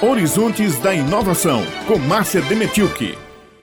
Horizontes da Inovação, com Márcia Demetilke.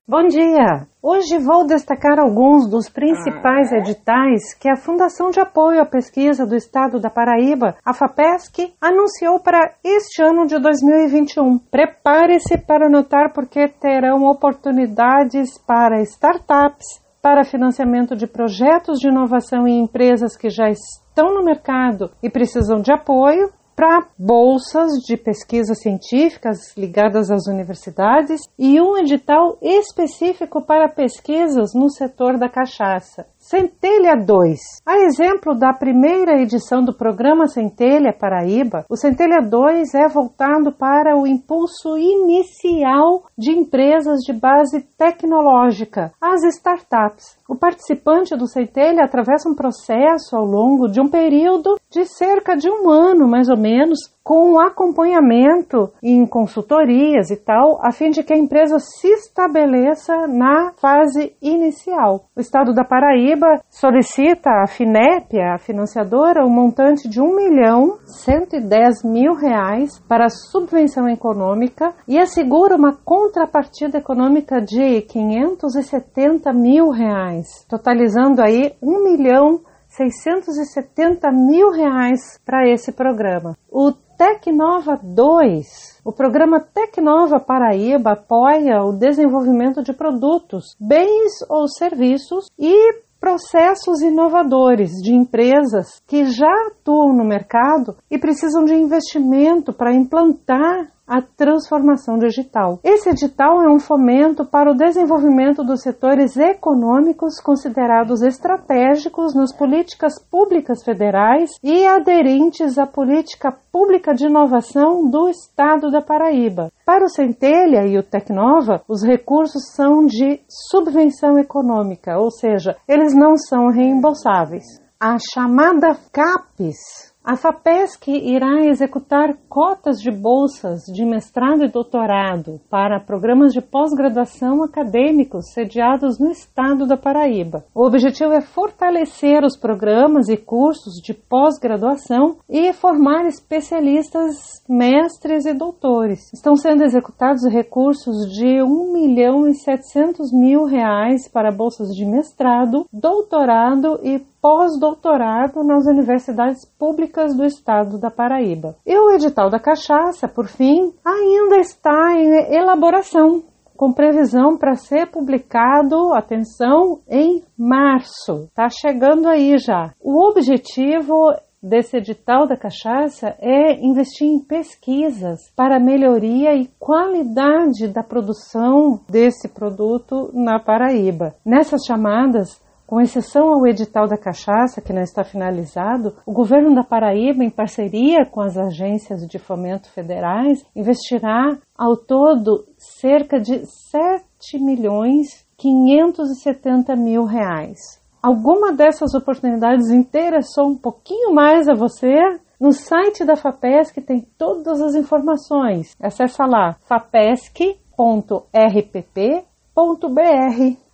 Bom dia! Hoje vou destacar alguns dos principais editais que a Fundação de Apoio à Pesquisa do Estado da Paraíba, a FAPESC, anunciou para este ano de 2021. Prepare-se para notar porque terão oportunidades para startups, para financiamento de projetos de inovação em empresas que já estão no mercado e precisam de apoio, para bolsas de pesquisas científicas ligadas às universidades e um edital específico para pesquisas no setor da cachaça. Centelha 2. A exemplo da primeira edição do programa Centelha Paraíba, o Centelha 2 é voltado para o impulso inicial de empresas de base tecnológica, as startups. O participante do Centelha atravessa um processo ao longo de um período de cerca de um ano, mais ou menos, com acompanhamento em consultorias e tal, a fim de que a empresa se estabeleça na fase inicial. O Estado da Paraíba solicita à FINEP, a financiadora, um montante de 1 milhão 110 mil reais para subvenção econômica e assegura uma contrapartida econômica de 570 mil reais, totalizando aí 1 milhão 670 mil reais para esse programa. O Tecnova 2. O programa Tecnova Paraíba apoia o desenvolvimento de produtos, bens ou serviços e processos inovadores de empresas que já atuam no mercado e precisam de investimento para implantar a transformação digital. Esse edital é um fomento para o desenvolvimento dos setores econômicos considerados estratégicos nas políticas públicas federais e aderentes à política pública de inovação do Estado da Paraíba. Para o Centelha e o Tecnova, os recursos são de subvenção econômica, ou seja, eles não são reembolsáveis. A chamada CAPES a FAPESC irá executar cotas de bolsas de mestrado e doutorado para programas de pós-graduação acadêmicos sediados no estado da Paraíba. O objetivo é fortalecer os programas e cursos de pós-graduação e formar especialistas, mestres e doutores. Estão sendo executados recursos de 1 milhão e 700 mil reais para bolsas de mestrado, doutorado e pós-doutorado nas universidades públicas do estado da Paraíba. E o edital da cachaça, por fim, ainda está em elaboração, com previsão para ser publicado, atenção, em março. Está chegando aí já. O objetivo desse edital da cachaça é investir em pesquisas para melhoria e qualidade da produção desse produto na Paraíba. Nessas chamadas, com exceção ao edital da cachaça, que não está finalizado, o governo da Paraíba, em parceria com as agências de fomento federais, investirá ao todo cerca de 7 milhões 570 mil reais. Alguma dessas oportunidades interessou um pouquinho mais a você? No site da FAPESC tem todas as informações. Acesse lá fapesc.rpp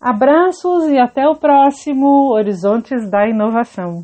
Abraços e até o próximo Horizontes da Inovação.